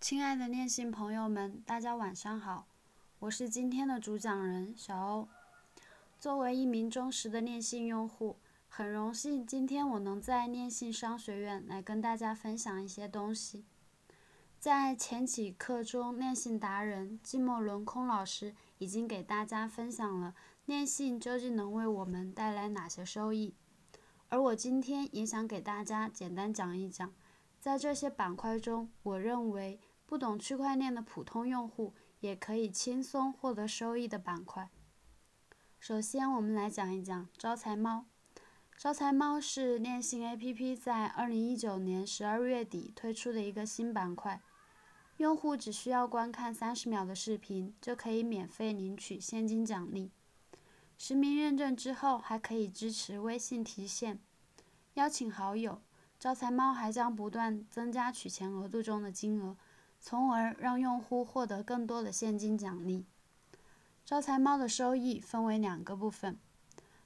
亲爱的念信朋友们，大家晚上好，我是今天的主讲人小欧。作为一名忠实的念信用户，很荣幸今天我能在念信商学院来跟大家分享一些东西。在前几课中，念信达人寂寞轮空老师已经给大家分享了念信究竟能为我们带来哪些收益，而我今天也想给大家简单讲一讲，在这些板块中，我认为。不懂区块链的普通用户也可以轻松获得收益的板块。首先，我们来讲一讲招财猫。招财猫是链信 APP 在2019年12月底推出的一个新板块，用户只需要观看30秒的视频，就可以免费领取现金奖励。实名认证之后，还可以支持微信提现、邀请好友。招财猫还将不断增加取钱额度中的金额。从而让用户获得更多的现金奖励。招财猫的收益分为两个部分，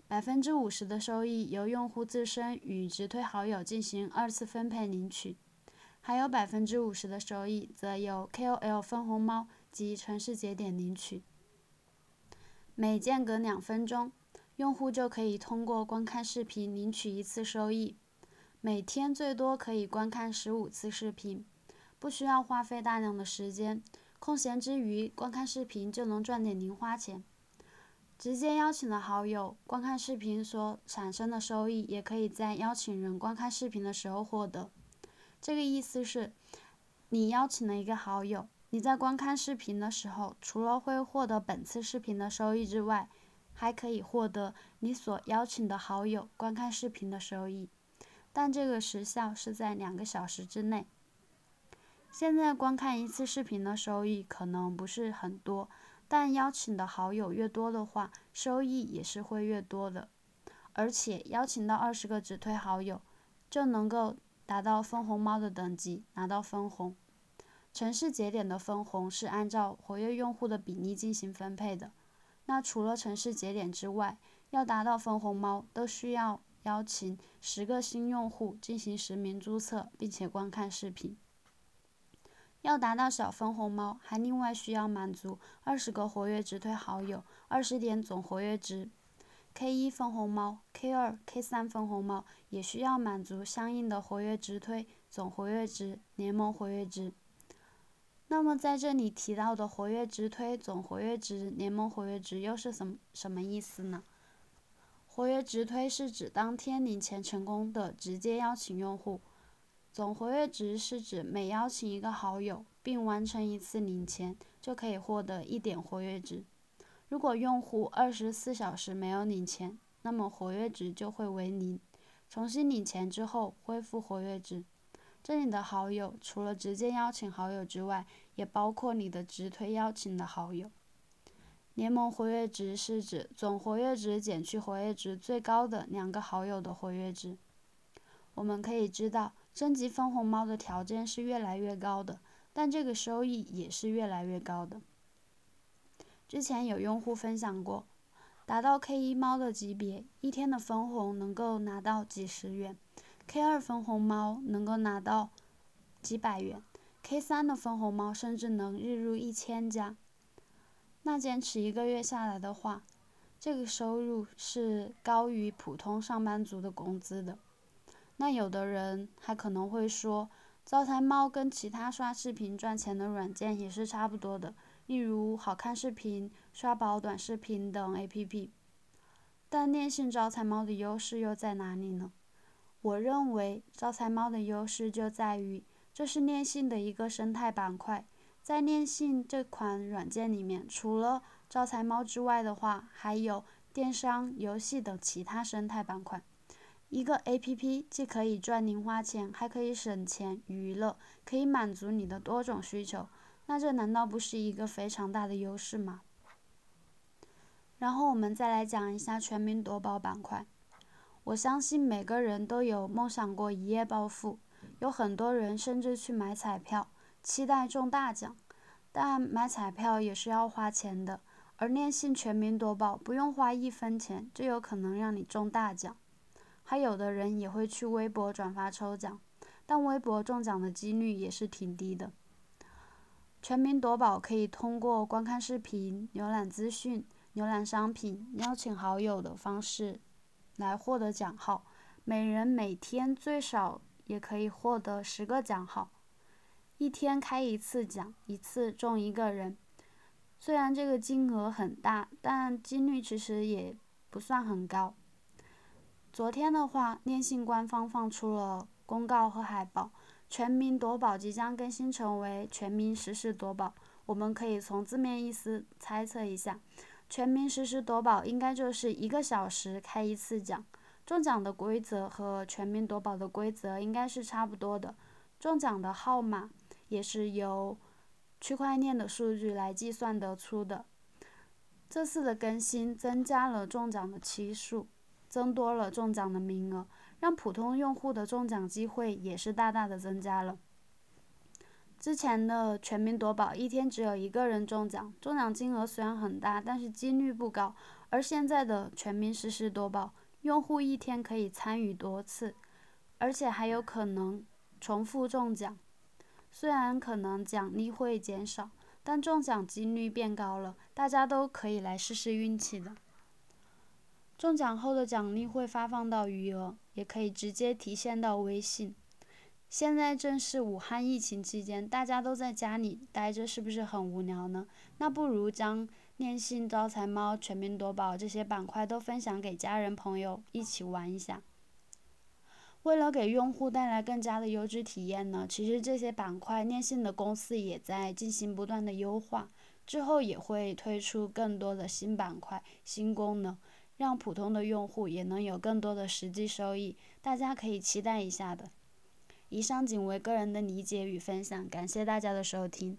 百分之五十的收益由用户自身与直推好友进行二次分配领取，还有百分之五十的收益则由 KOL 分红猫及城市节点领取。每间隔两分钟，用户就可以通过观看视频领取一次收益，每天最多可以观看十五次视频。不需要花费大量的时间，空闲之余观看视频就能赚点零花钱。直接邀请了好友观看视频所产生的收益，也可以在邀请人观看视频的时候获得。这个意思是，你邀请了一个好友，你在观看视频的时候，除了会获得本次视频的收益之外，还可以获得你所邀请的好友观看视频的收益，但这个时效是在两个小时之内。现在观看一次视频的收益可能不是很多，但邀请的好友越多的话，收益也是会越多的。而且邀请到二十个直推好友，就能够达到分红猫的等级，拿到分红。城市节点的分红是按照活跃用户的比例进行分配的。那除了城市节点之外，要达到分红猫，都需要邀请十个新用户进行实名注册，并且观看视频。要达到小分红猫，还另外需要满足二十个活跃直推好友，二十点总活跃值。K 一分红猫、K 二、K 三分红猫也需要满足相应的活跃直推总活跃值、联盟活跃值。那么在这里提到的活跃直推总活跃值、联盟活跃值又是什么什么意思呢？活跃直推是指当天领钱成功的直接邀请用户。总活跃值是指每邀请一个好友并完成一次领钱，就可以获得一点活跃值。如果用户二十四小时没有领钱，那么活跃值就会为零。重新领钱之后恢复活跃值。这里的好友除了直接邀请好友之外，也包括你的直推邀请的好友。联盟活跃值是指总活跃值减去活跃值最高的两个好友的活跃值。我们可以知道。升级分红猫的条件是越来越高的，但这个收益也是越来越高的。之前有用户分享过，达到 K 一猫的级别，一天的分红能够拿到几十元；K 二分红猫能够拿到几百元；K 三的分红猫甚至能日入一千加。那坚持一个月下来的话，这个收入是高于普通上班族的工资的。那有的人还可能会说，招财猫跟其他刷视频赚钱的软件也是差不多的，例如好看视频、刷宝短视频等 APP。但链信招财猫的优势又在哪里呢？我认为招财猫的优势就在于，这是链信的一个生态板块。在链信这款软件里面，除了招财猫之外的话，还有电商、游戏等其他生态板块。一个 APP 既可以赚零花钱，还可以省钱娱乐，可以满足你的多种需求，那这难道不是一个非常大的优势吗？然后我们再来讲一下全民夺宝板块。我相信每个人都有梦想过一夜暴富，有很多人甚至去买彩票，期待中大奖。但买彩票也是要花钱的，而链信全民夺宝不用花一分钱，就有可能让你中大奖。还有的人也会去微博转发抽奖，但微博中奖的几率也是挺低的。全民夺宝可以通过观看视频、浏览资讯、浏览商品、邀请好友的方式来获得奖号。每人每天最少也可以获得十个奖号，一天开一次奖，一次中一个人。虽然这个金额很大，但几率其实也不算很高。昨天的话，电信官方放出了公告和海报，全民夺宝即将更新成为全民实时夺宝。我们可以从字面意思猜测一下，全民实时夺宝应该就是一个小时开一次奖。中奖的规则和全民夺宝的规则应该是差不多的，中奖的号码也是由区块链的数据来计算得出的。这次的更新增加了中奖的期数。增多了中奖的名额，让普通用户的中奖机会也是大大的增加了。之前的全民夺宝一天只有一个人中奖，中奖金额虽然很大，但是几率不高。而现在的全民实时夺宝，用户一天可以参与多次，而且还有可能重复中奖。虽然可能奖励会减少，但中奖几率变高了，大家都可以来试试运气的。中奖后的奖励会发放到余额，也可以直接提现到微信。现在正是武汉疫情期间，大家都在家里待着，是不是很无聊呢？那不如将链信、招财猫、全民夺宝这些板块都分享给家人朋友一起玩一下。为了给用户带来更加的优质体验呢，其实这些板块链信的公司也在进行不断的优化，之后也会推出更多的新板块、新功能。让普通的用户也能有更多的实际收益，大家可以期待一下的。以上仅为个人的理解与分享，感谢大家的收听。